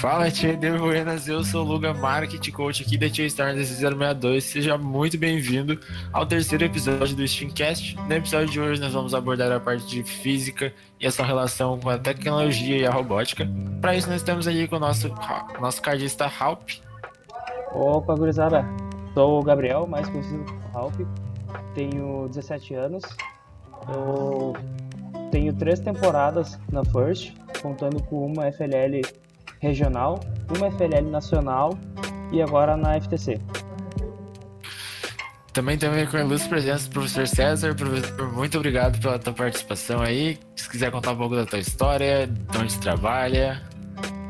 Fala, Tinder Buenas, eu sou o Luga Market Coach aqui da Tia Star 062. Seja muito bem-vindo ao terceiro episódio do Steamcast. No episódio de hoje, nós vamos abordar a parte de física e a sua relação com a tecnologia e a robótica. Para isso, nós estamos ali com o nosso, nosso cardista Halp. Opa, gurizada. Sou o Gabriel, mais conhecido como Halp. Tenho 17 anos. Eu tenho três temporadas na First, contando com uma FLL regional, uma FLL nacional e agora na FTC. Também também com a ilustre presença do professor César. Professor, muito obrigado pela tua participação aí. Se quiser contar um pouco da tua história, de onde você trabalha.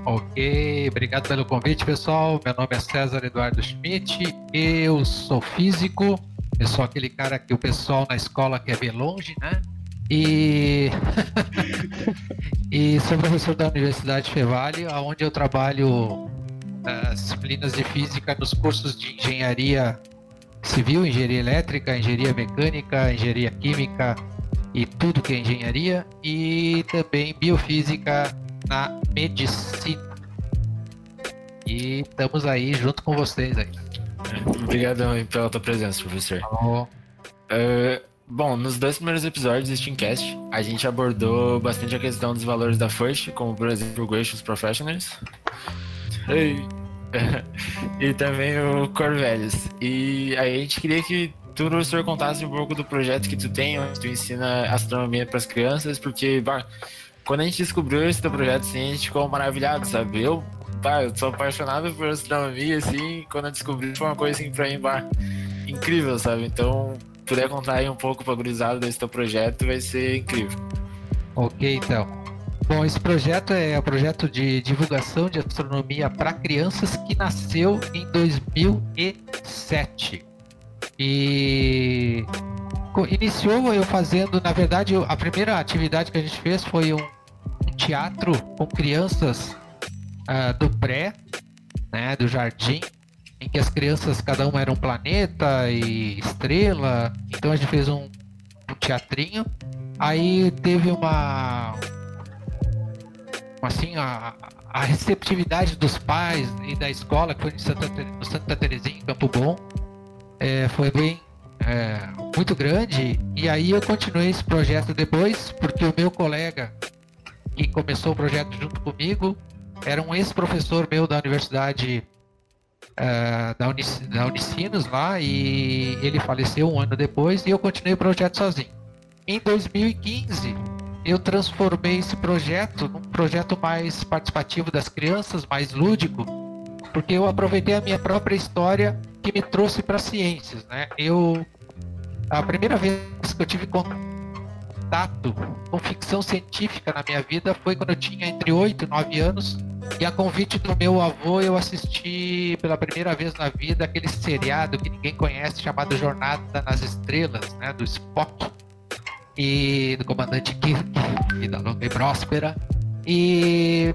Ok, obrigado pelo convite, pessoal. Meu nome é César Eduardo Schmidt. Eu sou físico. Sou aquele cara que o pessoal na escola quer ver longe, né? E, e sou professor da Universidade Fevale, onde eu trabalho as disciplinas de física nos cursos de engenharia civil, engenharia elétrica, engenharia mecânica, engenharia química e tudo que é engenharia, e também biofísica na medicina. E estamos aí junto com vocês aí. Obrigado pela tua presença, professor. Uh, Bom, nos dois primeiros episódios do Steamcast, a gente abordou bastante a questão dos valores da First, como por exemplo o Gracious Professionals. E, e também o Corvelhos. E aí a gente queria que tu, professor, contasse um pouco do projeto que tu tem, onde tu ensina astronomia para as crianças, porque bah, quando a gente descobriu esse teu projeto, assim, a gente ficou maravilhado, sabe? Eu, bah, eu sou apaixonado por astronomia, assim, quando eu descobri foi uma coisa assim pra mim, bah, incrível, sabe? Então, puder contar aí um pouco para gurizada desse teu projeto, vai ser incrível. Ok, então. Bom, esse projeto é o um projeto de divulgação de astronomia para crianças que nasceu em 2007. E iniciou eu fazendo, na verdade, a primeira atividade que a gente fez foi um teatro com crianças uh, do pré, né, do jardim, em que as crianças, cada uma era um planeta e estrela. Então a gente fez um, um teatrinho. Aí teve uma. Assim, a, a receptividade dos pais e da escola, que foi no Santa, Santa Terezinha, em Campo Bom, é, foi bem. É, muito grande. E aí eu continuei esse projeto depois, porque o meu colega que começou o projeto junto comigo era um ex-professor meu da Universidade uh, da, Unic, da Unicinos lá e ele faleceu um ano depois e eu continuei o projeto sozinho. Em 2015, eu transformei esse projeto num projeto mais participativo das crianças, mais lúdico, porque eu aproveitei a minha própria história que me trouxe para ciências, né? Eu a primeira vez que eu tive contato com ficção científica na minha vida foi quando eu tinha entre 8 e 9 anos e a convite do meu avô, eu assisti pela primeira vez na vida aquele seriado que ninguém conhece chamado Jornada nas Estrelas, né, do Spock e do comandante Kirk e da longa próspera. E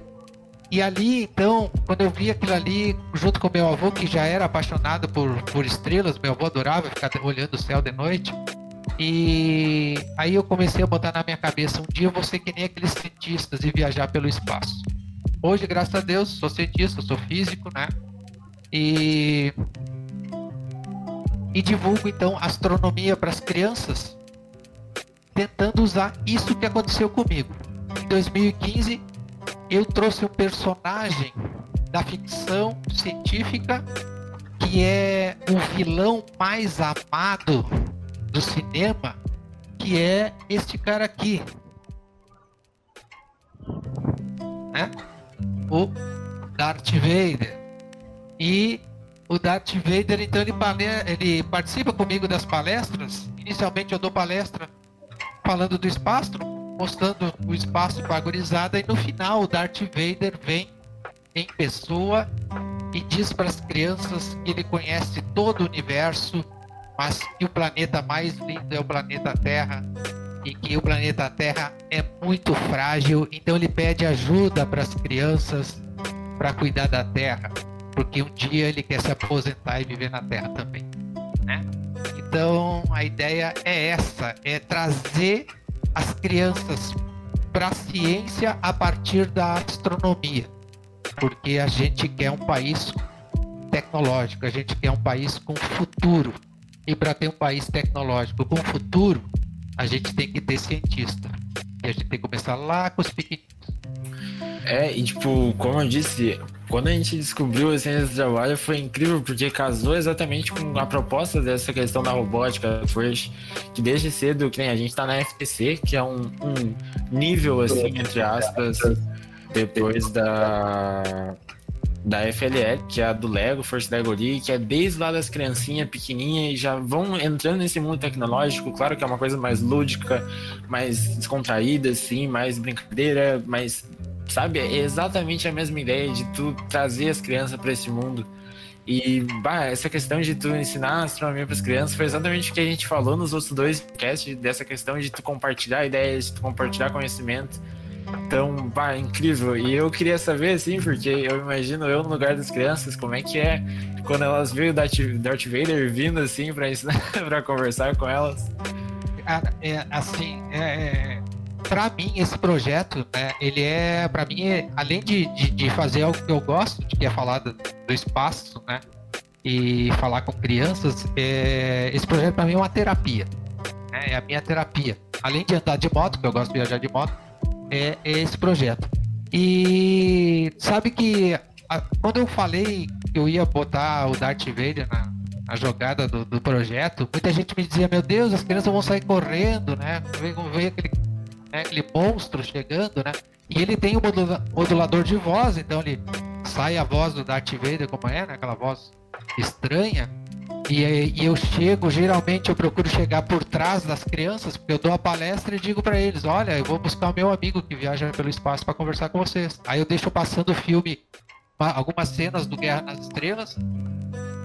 e ali, então, quando eu vi aquilo ali, junto com meu avô, que já era apaixonado por, por estrelas, meu avô adorava ficar olhando o céu de noite. E aí eu comecei a botar na minha cabeça, um dia eu vou ser que nem aqueles cientistas e viajar pelo espaço. Hoje, graças a Deus, sou cientista, sou físico, né? E, e divulgo então astronomia para as crianças, tentando usar isso que aconteceu comigo. Em 2015, eu trouxe um personagem da ficção científica que é o vilão mais amado do cinema, que é este cara aqui. Né? O Darth Vader. E o Darth Vader, então, ele, ele participa comigo das palestras. Inicialmente eu dou palestra falando do espaço, mostrando o espaço gurizada, e no final o Darth Vader vem em pessoa e diz para as crianças que ele conhece todo o universo, mas que o planeta mais lindo é o planeta Terra e que o planeta Terra é muito frágil, então ele pede ajuda para as crianças para cuidar da Terra, porque um dia ele quer se aposentar e viver na Terra também, né? Então a ideia é essa, é trazer as crianças para a ciência a partir da astronomia, porque a gente quer um país tecnológico, a gente quer um país com futuro. E para ter um país tecnológico com futuro, a gente tem que ter cientista. E a gente tem que começar lá com os pequeninos. É, e tipo, como eu disse, quando a gente descobriu a ciência do trabalho foi incrível porque casou exatamente com a proposta dessa questão da robótica First, que desde cedo, que nem a gente tá na FTC, que é um, um nível assim, entre aspas, depois da da FLL, que é a do Lego, First Lego League, que é desde lá das criancinhas pequenininhas e já vão entrando nesse mundo tecnológico. Claro que é uma coisa mais lúdica, mais descontraída, assim, mais brincadeira, mas sabe? É exatamente a mesma ideia de tu trazer as crianças para esse mundo. E bah, essa questão de tu ensinar astronomia para as crianças foi exatamente o que a gente falou nos outros dois podcasts, dessa questão de tu compartilhar ideias, de tu compartilhar conhecimento. Então, bah, incrível. E eu queria saber, assim, porque eu imagino eu no lugar das crianças, como é que é quando elas veem o Darth, Vader vindo, assim, ensinar, para conversar com elas. Cara, é, assim, é, é para mim esse projeto, né, ele é, para mim, é, além de, de, de, fazer algo que eu gosto, de que é falar do, do espaço, né, e falar com crianças, é, esse projeto para mim é uma terapia, né, é a minha terapia. Além de andar de moto, que eu gosto de viajar de moto, é, é esse projeto. E sabe que a, quando eu falei que eu ia botar o Darth Vader na, na jogada do, do, projeto, muita gente me dizia, meu Deus, as crianças vão sair correndo, né? Vem, vem aquele né, aquele monstro chegando, né? E ele tem um modulador de voz, então ele sai a voz do Darth Vader como é, né? Aquela voz estranha. E, e, eu chego, geralmente eu procuro chegar por trás das crianças, porque eu dou a palestra e digo para eles: olha, eu vou buscar o meu amigo que viaja pelo espaço para conversar com vocês. Aí eu deixo passando o filme, algumas cenas do Guerra nas Estrelas,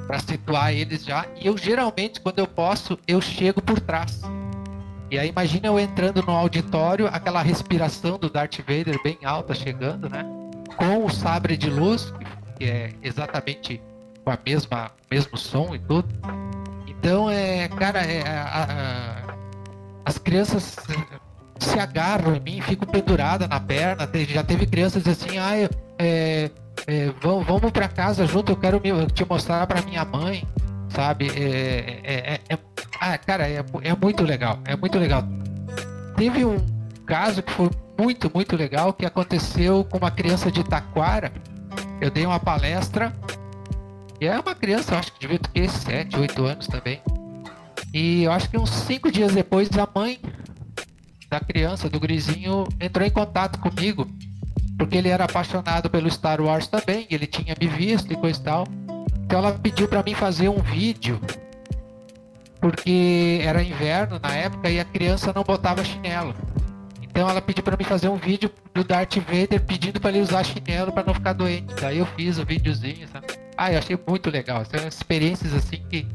para situar eles já. E eu geralmente, quando eu posso, eu chego por trás. E aí imagina eu entrando no auditório, aquela respiração do Darth Vader bem alta chegando, né? Com o sabre de luz, que é exatamente com a mesma mesmo som e tudo. Então é, cara, é, a, a, as crianças se agarram em mim, ficam penduradas na perna. Já teve crianças assim, ah, é, é, vamos, vamos para casa junto, eu quero me, te mostrar para minha mãe sabe? É, é, é, é, ah, cara, é, é muito legal, é muito legal. Teve um caso que foi muito, muito legal que aconteceu com uma criança de Taquara. Eu dei uma palestra e é uma criança, acho que devia ter 7, 8 anos também. E eu acho que uns 5 dias depois a mãe da criança, do grisinho, entrou em contato comigo porque ele era apaixonado pelo Star Wars também, ele tinha me visto e coisa e tal. Então ela pediu para mim fazer um vídeo, porque era inverno na época e a criança não botava chinelo. Então ela pediu para mim fazer um vídeo do Darth Vader pedindo para ele usar chinelo para não ficar doente. Daí eu fiz o videozinho, sabe? Ah, eu achei muito legal. São experiências assim que,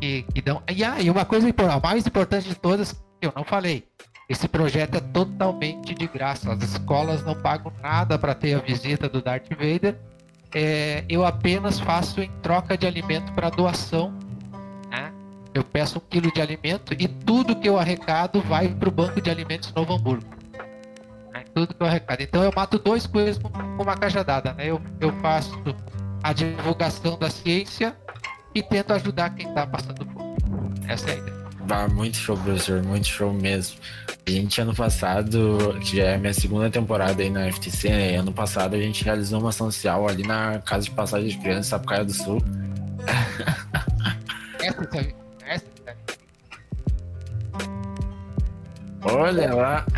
que, que dão. E ah, e uma coisa a mais importante de todas, que eu não falei. Esse projeto é totalmente de graça. As escolas não pagam nada para ter a visita do Darth Vader é, eu apenas faço em troca de alimento para doação. Né? Eu peço um quilo de alimento e tudo que eu arrecado vai para o Banco de Alimentos Novo Hamburgo. Né? Tudo que eu arrecado. Então eu mato dois coelhos com, uma cajadada. Né? Eu, eu faço a divulgação da ciência e tento ajudar quem está passando fome. Essa é a ideia. Ah, muito show, professor, muito show mesmo. A gente, ano passado, que já é a minha segunda temporada aí na FTC, né? Ano passado a gente realizou uma ação social ali na Casa de Passagem de Crianças, Sapucaia do Sul. Olha lá.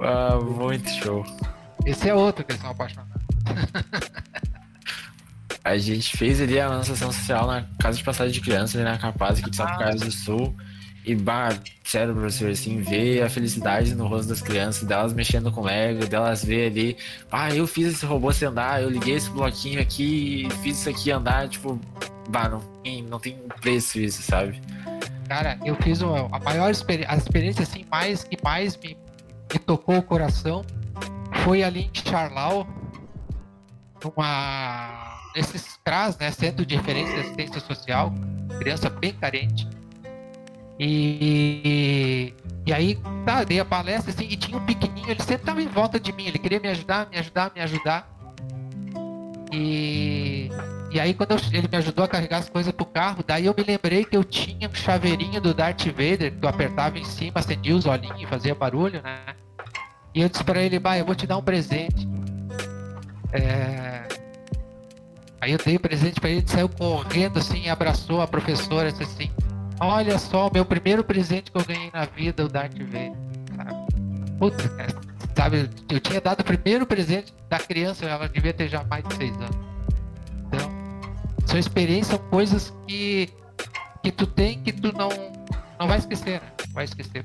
ah, muito show. Esse é outro que eles são apaixonados. A gente fez ali a nossa ação social na Casa de Passagem de Crianças, ali na Capaz, aqui de Sapucaia do Sul. E, bah, sério, professor, assim, ver a felicidade no rosto das crianças, delas mexendo com Lego, delas ver ali, ah, eu fiz esse robô se andar, eu liguei esse bloquinho aqui, fiz isso aqui andar, tipo, bah, não tem, não tem preço isso, sabe? Cara, eu fiz uma, a maior experiência, a experiência, assim, mais que mais me, me tocou o coração foi ali em Charlau, numa, nesses CRAS, né, Centro de Referência de Assistência Social, criança bem carente, e aí, tá, dei a palestra assim, e tinha um pequenininho, ele sempre tava em volta de mim, ele queria me ajudar, me ajudar, me ajudar. E, e aí quando eu, ele me ajudou a carregar as coisas pro carro, daí eu me lembrei que eu tinha um chaveirinho do Darth Vader, que eu apertava em cima, acendia os olhinhos e fazia barulho, né? E eu disse pra ele, bah, eu vou te dar um presente. É... Aí eu dei o presente pra ele, ele saiu correndo assim, abraçou a professora, disse assim, olha só, meu primeiro presente que eu ganhei na vida, o Darth Vader. Sabe? Puta, sabe, eu tinha dado o primeiro presente da criança, ela devia ter já mais de seis anos. Então, são experiências, são coisas que, que tu tem que tu não, não vai esquecer, né? Vai esquecer.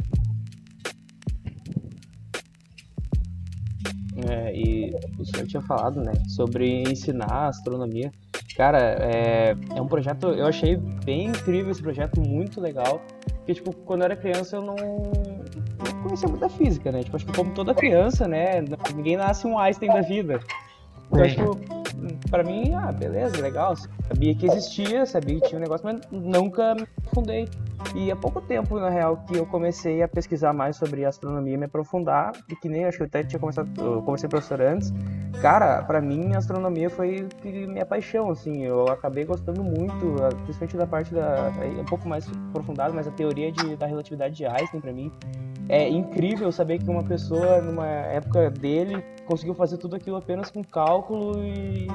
É, e o senhor tinha falado, né, sobre ensinar astronomia. Cara, é, é um projeto, eu achei bem incrível esse projeto, muito legal. Porque, tipo, quando eu era criança eu não, não conhecia muita física, né? Tipo, acho que como toda criança, né, ninguém nasce um Einstein da vida. Então, é. tipo, pra mim, ah, beleza, legal. Sabia que existia, sabia que tinha um negócio, mas nunca me aprofundei. E há pouco tempo, na real, que eu comecei a pesquisar mais sobre astronomia, me aprofundar, e que nem acho que eu até tinha começado, eu conversei com o professor antes. Cara, para mim, a astronomia foi minha paixão, assim, eu acabei gostando muito, principalmente da parte da. um pouco mais aprofundado, mas a teoria de, da relatividade de Einstein, para mim, é incrível saber que uma pessoa, numa época dele, conseguiu fazer tudo aquilo apenas com cálculo e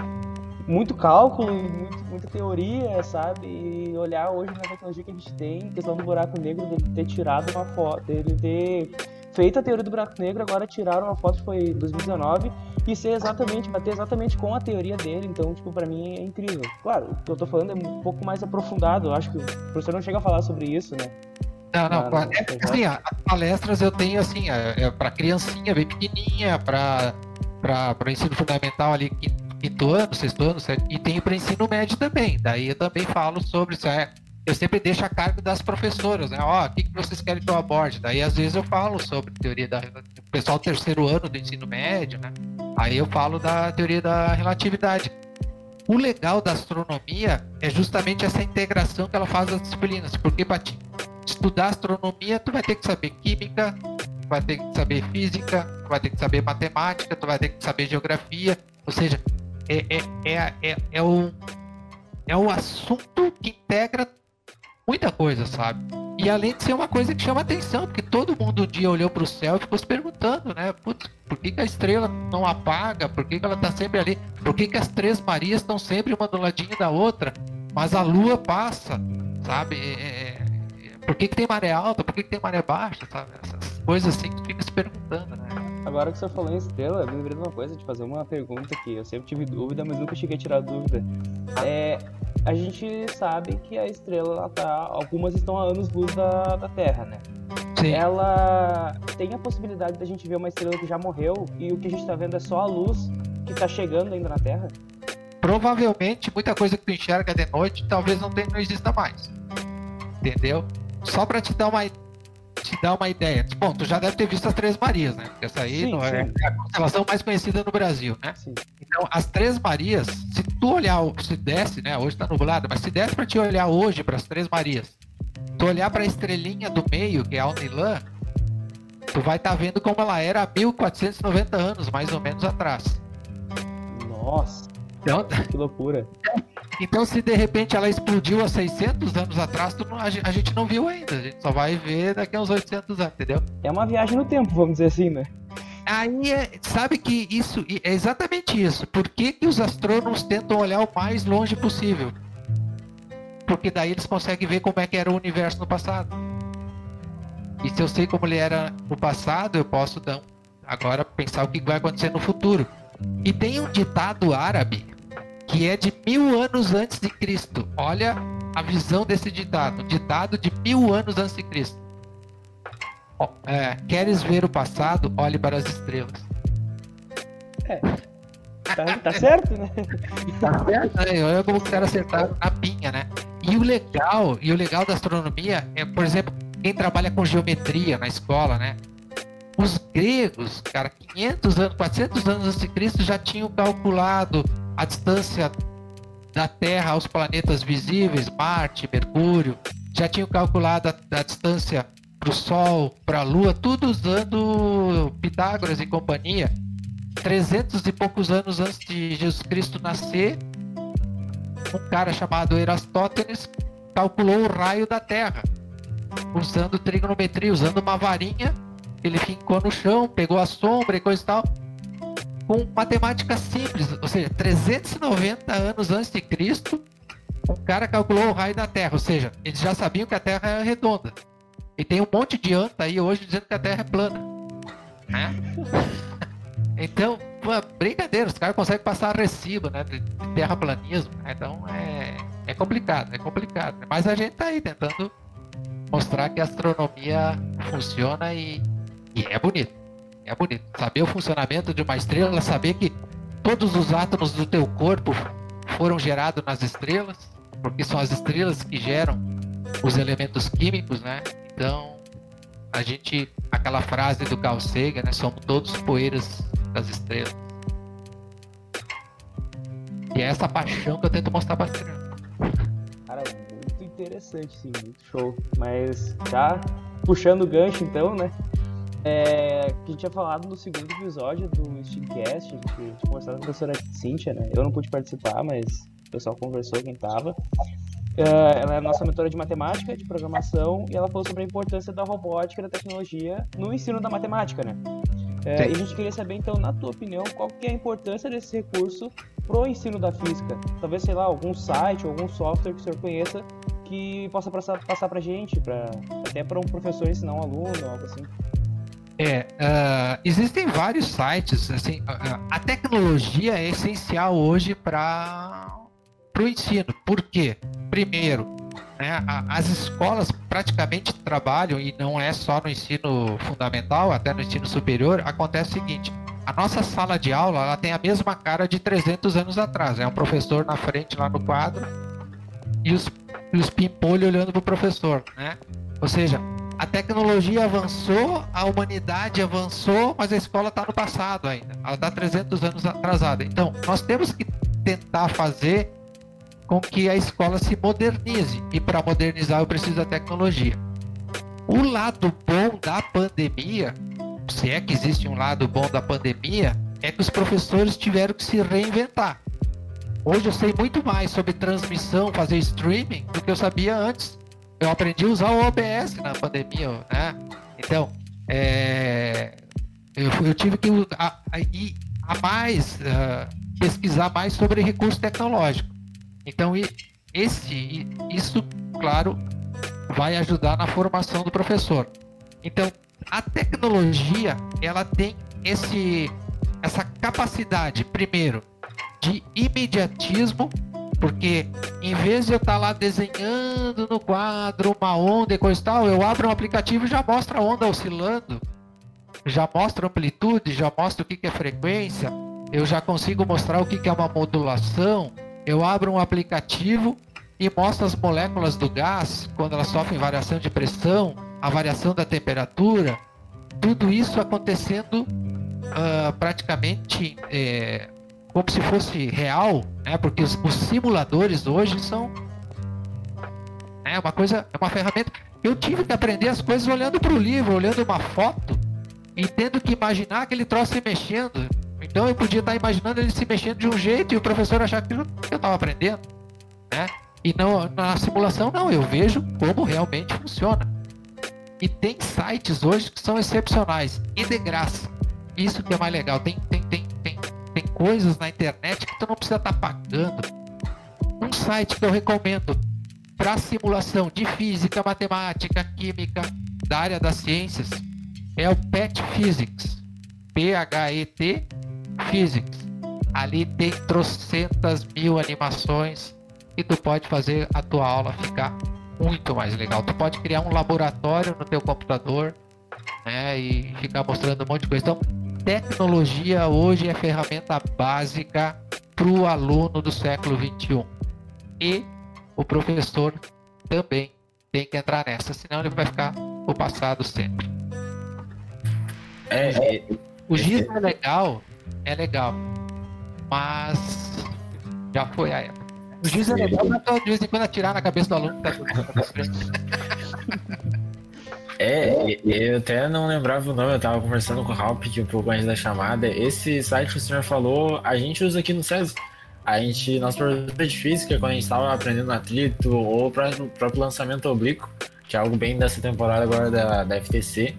muito cálculo e muito, muita teoria, sabe? E olhar hoje na tecnologia que a gente tem, questão do buraco negro, dele ter tirado uma foto, dele ter feito a teoria do buraco negro, agora tiraram uma foto que foi em 2019 e ser exatamente, bater exatamente com a teoria dele, então, tipo, pra mim é incrível. Claro, o que eu tô falando é um pouco mais aprofundado, eu acho que o professor não chega a falar sobre isso, né? Não, não, ah, é, assim, as palestras eu tenho assim, é, é para criancinha bem pequenininha, para para ensino fundamental ali, quinto ano, sexto ano, e tenho para ensino médio também. Daí eu também falo sobre isso. É, eu sempre deixo a cargo das professoras, né? Ó, oh, o que, que vocês querem que eu aborde? Daí às vezes eu falo sobre teoria da o pessoal terceiro ano do ensino médio, né? Aí eu falo da teoria da relatividade. O legal da astronomia é justamente essa integração que ela faz das disciplinas, porque para estudar astronomia tu vai ter que saber química, tu vai ter que saber física, tu vai ter que saber matemática, tu vai ter que saber geografia, ou seja, é, é, é, é, é, o, é assunto que integra muita coisa, sabe? E além de ser uma coisa que chama atenção, porque todo mundo um dia olhou para o céu e ficou se perguntando, né? Putz, por que, que a estrela não apaga? Por que, que ela está sempre ali? Por que, que as três Marias estão sempre uma do ladinho da outra? Mas a lua passa, sabe? É, é, é por que, que tem maré alta? Por que, que tem maré baixa? Sabe? Essas coisas assim que fica se perguntando, né? Agora que você falou em estrela, eu me lembrei de uma coisa, de fazer uma pergunta que eu sempre tive dúvida, mas nunca cheguei a tirar dúvida. É, a gente sabe que a estrela, ela tá, algumas estão a anos-luz da, da Terra, né? Sim. Ela tem a possibilidade da gente ver uma estrela que já morreu e o que a gente tá vendo é só a luz que tá chegando ainda na Terra? Provavelmente, muita coisa que tu enxerga de noite talvez não, tenha, não exista mais. Entendeu? Só para te dar uma te dar uma ideia. Bom, tu já deve ter visto as Três Marias, né? Porque essa aí sim, não é, é, a constelação mais conhecida no Brasil, né? Sim. Então, as Três Marias, se tu olhar, se desce, né? Hoje tá nublado, mas se desce para te olhar hoje para as Três Marias, tu olhar para a estrelinha do meio, que é a Alnilã, tu vai estar tá vendo como ela era há 1490 anos, mais ou menos atrás. Nossa. Então, que loucura. Então, se de repente ela explodiu há 600 anos atrás, não, a, gente não viu ainda. A gente só vai ver daqui a uns 800 anos, entendeu? É uma viagem no tempo, vamos dizer assim, né? Aí, é, sabe que isso é exatamente isso. Por que, que os astrônomos tentam olhar o mais longe possível? Porque daí eles conseguem ver como é que era o universo no passado. E se eu sei como ele era no passado, eu posso então, agora pensar o que vai acontecer no futuro. E tem um ditado árabe que é de mil anos antes de Cristo. Olha a visão desse ditado, ditado de mil anos antes de Cristo. É, queres ver o passado? Olhe para as estrelas. É. Tá, tá certo, né? Tá certo, né? Olha como os caras acertaram na pinha, né? E o legal, e o legal da astronomia é, por exemplo, quem trabalha com geometria na escola, né? Os gregos, cara, 500 anos, 400 anos antes de Cristo já tinham calculado a distância da Terra aos planetas visíveis, Marte, Mercúrio, já tinham calculado a, a distância para o Sol, para a Lua, tudo usando Pitágoras e companhia. 300 e poucos anos antes de Jesus Cristo nascer, um cara chamado Erastótenes calculou o raio da Terra usando trigonometria, usando uma varinha. Ele ficou no chão, pegou a sombra e coisa e tal, com matemática simples, ou seja, 390 anos antes de Cristo, um cara calculou o raio da Terra, ou seja, eles já sabiam que a Terra é redonda. E tem um monte de anta aí hoje dizendo que a Terra é plana. Né? então, pô, brincadeira, os caras conseguem passar recibo né, de terraplanismo. Né? Então é, é complicado, é complicado. Mas a gente tá aí tentando mostrar que a astronomia funciona e, e é bonito. É bonito. Saber o funcionamento de uma estrela, saber que todos os átomos do teu corpo foram gerados nas estrelas, porque são as estrelas que geram os elementos químicos, né? Então, a gente, aquela frase do Carl Sagan, né? Somos todos poeiras das estrelas. E é essa paixão que eu tento mostrar para Cara, muito interessante, sim, muito show. Mas já puxando o gancho, então, né? É, que a gente tinha falado no segundo episódio do Steamcast, a gente, a gente conversou com a professora Cíntia, né? Eu não pude participar, mas o pessoal conversou quem tava. Uh, ela é nossa mentora de matemática, de programação, e ela falou sobre a importância da robótica e da tecnologia no ensino da matemática, né? Uh, e a gente queria saber, então, na tua opinião, qual que é a importância desse recurso pro ensino da física? Talvez, sei lá, algum site, algum software que o senhor conheça que possa passar, passar pra gente, pra, até para um professor ensinar um aluno, algo assim. É, uh, existem vários sites, assim, uh, a tecnologia é essencial hoje para o ensino. Por quê? Primeiro, né, a, as escolas praticamente trabalham, e não é só no ensino fundamental, até no ensino superior, acontece o seguinte, a nossa sala de aula ela tem a mesma cara de 300 anos atrás, é um professor na frente lá no quadro e os, e os pimpolhos olhando para o professor, né? Ou seja, a tecnologia avançou, a humanidade avançou, mas a escola está no passado ainda. Ela está 300 anos atrasada. Então, nós temos que tentar fazer com que a escola se modernize. E para modernizar, eu preciso da tecnologia. O lado bom da pandemia, se é que existe um lado bom da pandemia, é que os professores tiveram que se reinventar. Hoje eu sei muito mais sobre transmissão, fazer streaming, do que eu sabia antes eu aprendi a usar o OBS na pandemia, né? Então, é, eu, eu, tive que a, a, a mais uh, pesquisar mais sobre recurso tecnológico. Então, esse, isso, claro, vai ajudar na formação do professor. Então, a tecnologia, ela tem esse, essa capacidade, primeiro, de imediatismo porque em vez de eu estar tá lá desenhando no quadro uma onda e coisa e tal, eu abro um aplicativo e já mostra a onda oscilando, já mostra amplitude, já mostra o que, é frequência, eu já consigo mostrar o que, é uma modulação. Eu abro um aplicativo e mostra as moléculas do gás quando elas sofrem variação de pressão, a variação da temperatura, tudo isso acontecendo uh, praticamente é, como se fosse real, né? Porque os, os simuladores hoje são é uma coisa, é uma ferramenta. Eu tive que aprender as coisas olhando para o livro, olhando uma foto e tendo que imaginar aquele troço se mexendo. Então eu podia estar imaginando ele se mexendo de um jeito e o professor achar que eu estava aprendendo, né? E não, na simulação não, eu vejo como realmente funciona. E tem sites hoje que são excepcionais e de graça. Isso que é mais legal. Tem, tem, coisas na internet que tu não precisa estar tá pagando. Um site que eu recomendo para simulação de física, matemática, química, da área das ciências é o PET Physics. P-H-E-T Physics. Ali tem trocentas mil animações e tu pode fazer a tua aula ficar muito mais legal. Tu pode criar um laboratório no teu computador né, e ficar mostrando um monte de coisa. Então, tecnologia hoje é ferramenta básica para o aluno do século 21 e o professor também tem que entrar nessa, senão ele vai ficar o passado sempre. É, é, o giz é, é legal, é legal, mas já foi a época. O giz é legal, mas de vez em quando atirar na cabeça do aluno. Tá É, eu até não lembrava o nome, eu tava conversando com o Halp um pouco antes da chamada. Esse site que o senhor falou, a gente usa aqui no SESI. A gente, nosso professor de física, quando a gente estava aprendendo atrito ou o próprio lançamento oblíquo, que é algo bem dessa temporada agora da, da FTC,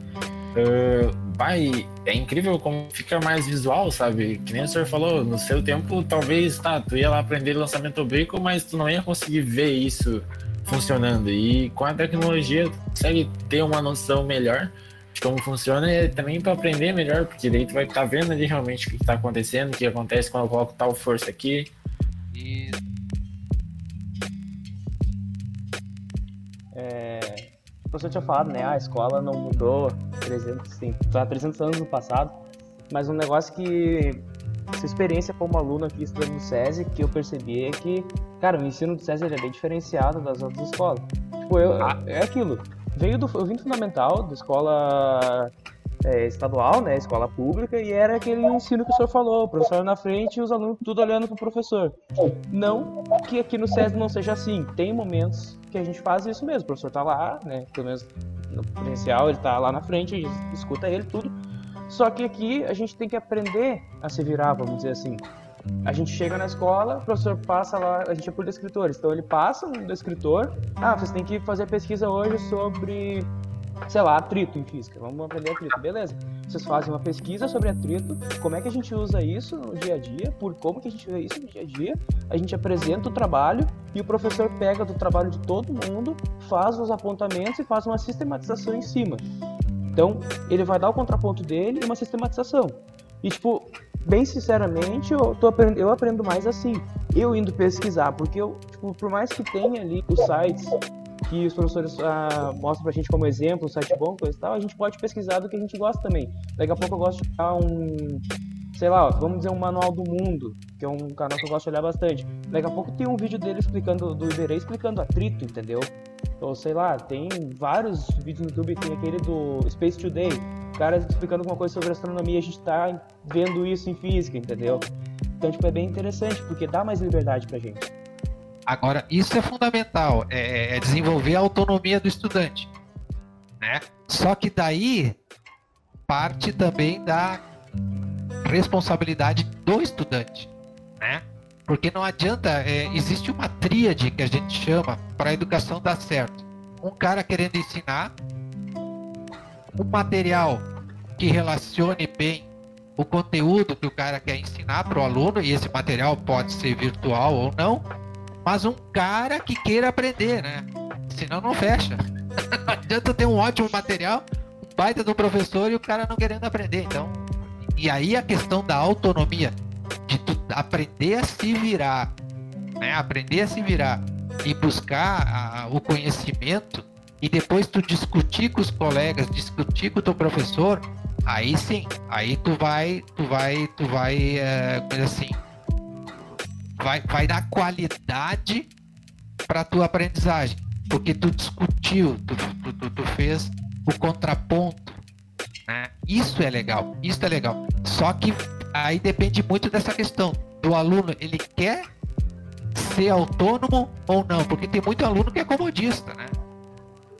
uh, vai, é incrível como fica mais visual, sabe? Que nem o senhor falou, no seu tempo, talvez, tá, tu ia lá aprender lançamento oblíquo, mas tu não ia conseguir ver isso funcionando. E com a tecnologia, consegue ter uma noção melhor de como funciona e também para aprender melhor, porque daí tu vai estar tá vendo ali realmente o que está acontecendo, o que acontece quando eu coloco tal força aqui. E... É, professor tinha falado, né? A escola não mudou 300, sim, tá 300 anos no passado, mas um negócio que essa experiência como aluno aqui estudando no SESI, que eu percebi é que, cara, o ensino do SESI é bem diferenciado das outras escolas. Tipo, eu, ah. é aquilo, veio do, eu vim do fundamental, da escola é, estadual, né, escola pública, e era aquele ensino que o senhor falou, o professor na frente e os alunos tudo olhando pro professor. Não que aqui no SESI não seja assim, tem momentos que a gente faz isso mesmo, o professor tá lá, né, pelo menos no presencial, ele tá lá na frente, a gente escuta ele, tudo. Só que aqui a gente tem que aprender a se virar, vamos dizer assim. A gente chega na escola, o professor passa lá, a gente é por escritores, então ele passa do escritor, ah, vocês têm que fazer pesquisa hoje sobre, sei lá, atrito em física, vamos aprender atrito, beleza. Vocês fazem uma pesquisa sobre atrito, como é que a gente usa isso no dia a dia, por como que a gente vê isso no dia a dia, a gente apresenta o trabalho e o professor pega do trabalho de todo mundo, faz os apontamentos e faz uma sistematização em cima. Então, ele vai dar o contraponto dele e uma sistematização. E, tipo, bem sinceramente, eu, tô aprendendo, eu aprendo mais assim. Eu indo pesquisar, porque eu, tipo, por mais que tenha ali os sites que os professores ah, mostram pra gente como exemplo, um site bom, coisa e tal, a gente pode pesquisar do que a gente gosta também. Daqui a pouco eu gosto de pegar um, sei lá, vamos dizer um manual do mundo, que é um canal que eu gosto de olhar bastante. Daqui a pouco tem um vídeo dele explicando, do Iberê explicando atrito, entendeu? Ou sei lá, tem vários vídeos no YouTube, tem aquele do Space Today, o cara explicando alguma coisa sobre astronomia, a gente tá vendo isso em física, entendeu? Então, tipo, é bem interessante, porque dá mais liberdade pra gente. Agora, isso é fundamental, é, é desenvolver a autonomia do estudante, né? Só que daí parte também da responsabilidade do estudante, né? Porque não adianta, é, existe uma tríade que a gente chama para a educação dar certo. Um cara querendo ensinar, um material que relacione bem o conteúdo que o cara quer ensinar para o aluno, e esse material pode ser virtual ou não, mas um cara que queira aprender, né? Senão não fecha. não adianta ter um ótimo material, um baita do professor e o cara não querendo aprender. Então, e aí a questão da autonomia, de tu aprender a se virar, né? Aprender a se virar e buscar a, o conhecimento e depois tu discutir com os colegas, discutir com o teu professor, aí sim, aí tu vai, tu vai, tu vai, é, assim, vai, vai dar qualidade para tua aprendizagem, porque tu discutiu, tu, tu, tu, tu fez o contraponto? Isso é legal, isso é legal. Só que aí depende muito dessa questão do aluno, ele quer ser autônomo ou não, porque tem muito aluno que é comodista, né?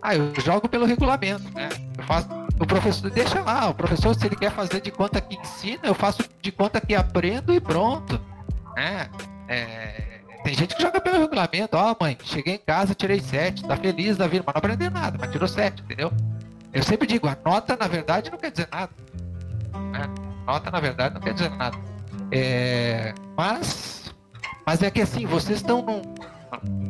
Ah, eu jogo pelo regulamento, né? Eu faço, o professor deixa lá, o professor se ele quer fazer de conta que ensina, eu faço de conta que aprendo e pronto, né? É, tem gente que joga pelo regulamento, ó oh, mãe, cheguei em casa, tirei 7, tá feliz da vida, mas não aprendeu nada, mas tirou 7, entendeu? Eu sempre digo, a nota na verdade não quer dizer nada. Né? Nota na verdade não quer dizer nada. É, mas, mas é que assim, vocês estão num.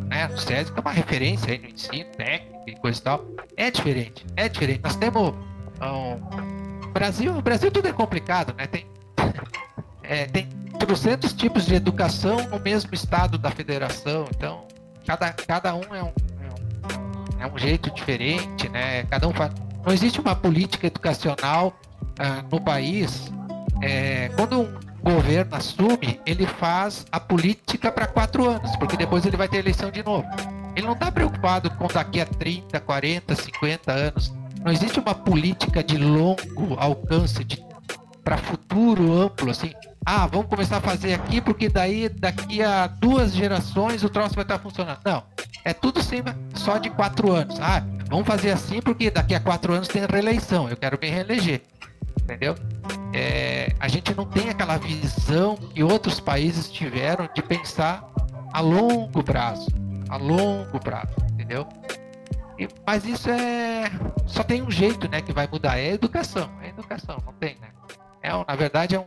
Né, no SESI é uma referência aí no ensino técnico e coisa e tal. É diferente, é diferente. Nós temos. Um, Brasil, Brasil tudo é complicado, né? Tem, é, tem trocentos tipos de educação no mesmo estado da federação, então cada, cada um é um, é um, é um jeito diferente, né? Cada um faz não existe uma política educacional ah, no país. É, quando um governo assume, ele faz a política para quatro anos, porque depois ele vai ter eleição de novo. Ele não está preocupado com daqui a 30, 40, 50 anos. Não existe uma política de longo alcance, para futuro amplo, assim. Ah, vamos começar a fazer aqui, porque daí daqui a duas gerações o troço vai estar funcionando. Não. É tudo cima só de quatro anos. Ah, vamos fazer assim porque daqui a quatro anos tem reeleição, eu quero me reeleger. Entendeu? É, a gente não tem aquela visão que outros países tiveram de pensar a longo prazo. A longo prazo, entendeu? E, mas isso é. Só tem um jeito né, que vai mudar, é a educação. É a educação, não tem, né? É, na verdade é um.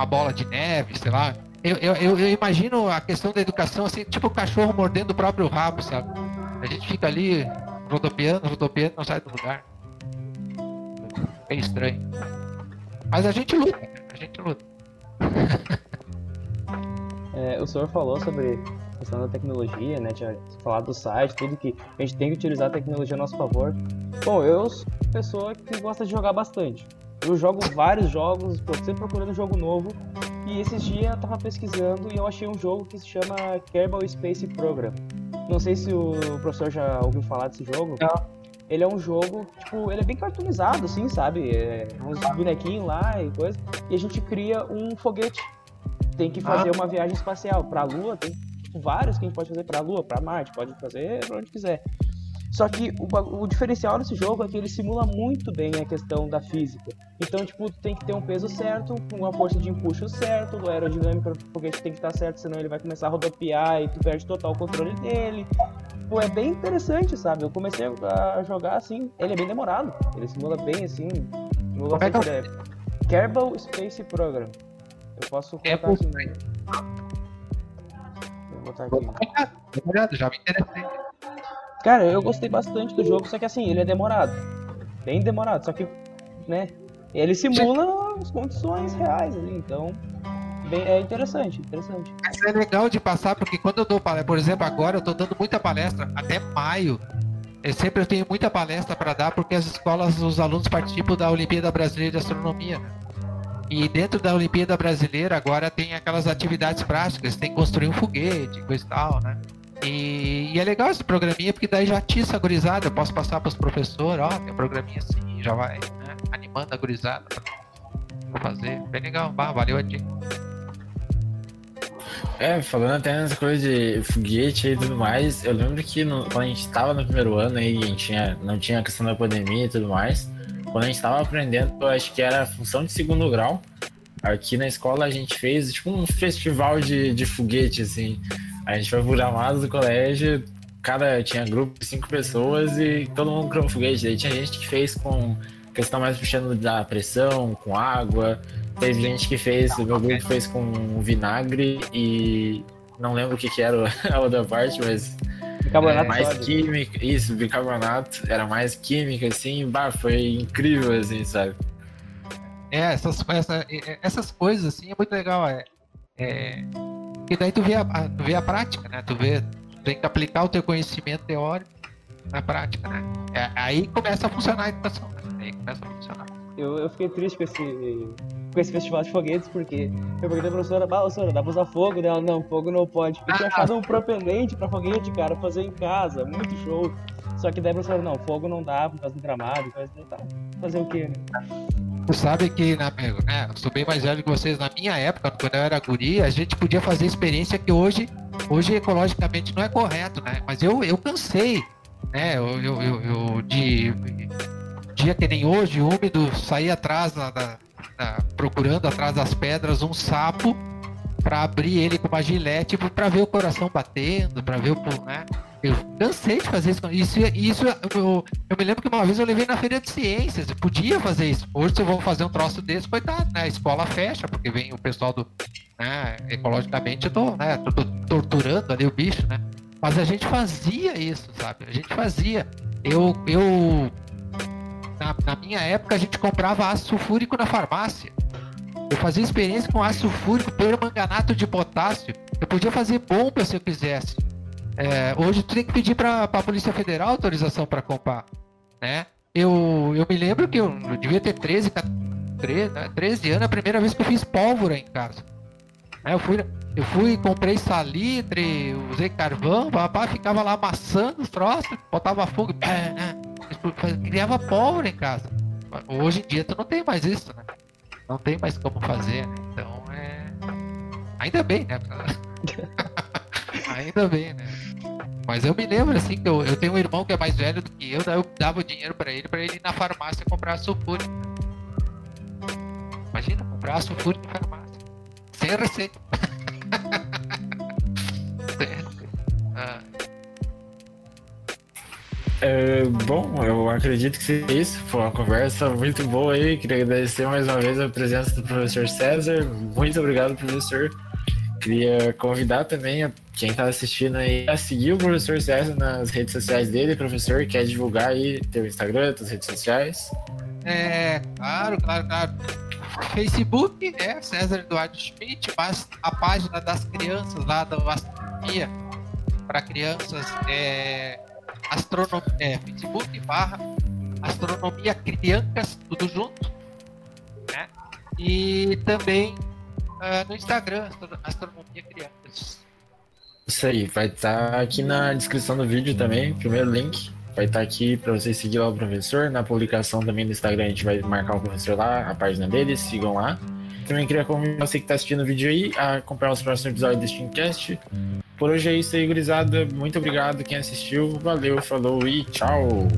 Uma bola de neve, sei lá. Eu, eu, eu, imagino a questão da educação assim, tipo o cachorro mordendo o próprio rabo, sabe? A gente fica ali rodopiando, rodopiando, não sai do lugar. É estranho. Mas a gente luta, a gente luta. é, o senhor falou sobre a questão da tecnologia, né? Tinha falado do site, tudo que a gente tem que utilizar a tecnologia a nosso favor. Bom, eu sou pessoa que gosta de jogar bastante. Eu jogo vários jogos, estou sempre procurando um jogo novo. E esses dias eu tava pesquisando e eu achei um jogo que se chama Kerbal Space Program. Não sei se o professor já ouviu falar desse jogo. Não. Ele é um jogo, tipo, ele é bem cartoonizado, assim, sabe? É, uns bonequinhos lá e coisa. E a gente cria um foguete. Tem que fazer ah. uma viagem espacial pra Lua, tem tipo, vários que a gente pode fazer pra Lua, pra Marte, pode fazer pra onde quiser. Só que o, o, diferencial desse jogo é que ele simula muito bem a questão da física. Então, tipo, tem que ter um peso certo, uma força de empuxo certo, do foguete tem que estar certo, senão ele vai começar a rodopiar e tu perde total o controle dele. Pô, é bem interessante, sabe? Eu comecei a jogar assim, ele é bem demorado. Ele simula bem assim. Simula Como é que é? Kerbal Space Program. Eu posso colocar é assim. Vou botar aqui. Já me interessei. Cara, eu gostei bastante do jogo, só que assim, ele é demorado. Bem demorado, só que, né? Ele simula as condições reais ali, então. Bem, é interessante, interessante. Mas é legal de passar, porque quando eu dou palestra, por exemplo, agora eu tô dando muita palestra, até maio. Eu sempre tenho muita palestra para dar, porque as escolas, os alunos participam da Olimpíada Brasileira de Astronomia. E dentro da Olimpíada Brasileira agora tem aquelas atividades práticas, tem que construir um foguete, coisa e tal, né? E, e, é legal esse programinha, porque daí já atiça a gurizada. Eu posso passar para os professores, ó, tem um programinha assim, já vai né, animando a gurizada pra fazer. Bem legal, bah, valeu a dica. É, falando até nessa coisa de foguete e tudo mais, eu lembro que no, quando a gente estava no primeiro ano aí, a gente tinha, não tinha a questão da pandemia e tudo mais, quando a gente estava aprendendo, eu acho que era função de segundo grau, aqui na escola a gente fez tipo um festival de, de foguete, assim. A gente foi por amados do colégio, cada tinha grupo de cinco pessoas e todo mundo criou um foguete. Daí tinha gente que fez com questão mais puxando da pressão, com água. Teve gente que fez, o meu grupo fez com vinagre e não lembro o que, que era a outra parte, mas bicarbonato mais sódio. química, isso, bicarbonato, era mais química, assim, bah, foi incrível, assim, sabe? É, essas, essa, essas coisas, assim, é muito legal, é, é porque daí tu vê a, tu vê a prática, né? Tu vê, tu tem que aplicar o teu conhecimento teórico na prática, né? É, aí começa a funcionar a educação, né? Aí começa a funcionar. Eu, eu fiquei triste com esse, com esse festival de foguetes, porque eu perguntei pra professora, bah, professora, dá pra usar fogo? Dela, não, fogo não pode. Eu tinha achado um propelente pra foguete, cara, fazer em casa, muito show. Só que daí a professora, não, fogo não dá, por causa do gramado, e tal. Fazer o quê, né? Tu sabe que, né, amigo, né? Eu sou bem mais velho que vocês. Na minha época, quando eu era guri, a gente podia fazer experiência que hoje, hoje ecologicamente não é correto, né? Mas eu, eu cansei, né? Eu, eu, eu, eu de dia que nem hoje, úmido, sair atrás da, procurando atrás das pedras um sapo para abrir ele com uma gilete para ver o coração batendo, para ver o, né? Eu cansei de fazer isso. Isso, isso eu, eu, me lembro que uma vez eu levei na feira de ciências. Eu podia fazer isso. Hoje, se eu vou fazer um troço desse, coitado, né? A escola fecha, porque vem o pessoal do. Né, ecologicamente, eu tô, né, tô, tô torturando ali o bicho, né? Mas a gente fazia isso, sabe? A gente fazia. Eu. eu na, na minha época, a gente comprava ácido sulfúrico na farmácia. Eu fazia experiência com ácido sulfúrico, permanganato de potássio. Eu podia fazer bomba se eu quisesse. É, hoje tu tem que pedir para a Polícia Federal autorização para comprar, né? Eu, eu me lembro que eu, eu devia ter 13, 13, 13 anos, a primeira vez que eu fiz pólvora em casa. Eu fui, eu fui, comprei salitre, usei carvão, papá ficava lá amassando os troços, botava fogo, né? criava pólvora em casa. Hoje em dia tu não tem mais isso, né? Não tem mais como fazer, né? Então é. Ainda bem, né? Ainda bem, né? Mas eu me lembro assim que eu, eu tenho um irmão que é mais velho do que eu, daí eu dava o dinheiro para ele para ele ir na farmácia comprar sulfúrico. Imagina comprar sulfúrico na farmácia. Sem receita. ah. É, bom, eu acredito que seja isso. Foi uma conversa muito boa aí. Queria agradecer mais uma vez a presença do professor César. Muito obrigado, professor. Queria convidar também quem está assistindo aí a seguir o professor César nas redes sociais dele. Professor, quer divulgar aí teu Instagram, tuas redes sociais? É, claro, claro, claro. Facebook, né? César Eduardo Schmidt, mas a página das crianças lá da astronomia para crianças é astronomia, é, Facebook barra astronomia criancas, tudo junto, né? E também uh, no Instagram, astronomia criancas. Isso aí, vai estar tá aqui na descrição do vídeo também, primeiro link. Vai estar tá aqui para vocês seguir lá o professor. Na publicação também no Instagram a gente vai marcar o professor lá, a página dele, sigam lá. Também queria convidar você que está assistindo o vídeo aí a acompanhar os próximos episódios do Steamcast. Por hoje é isso aí, gurizada. Muito obrigado quem assistiu. Valeu, falou e tchau!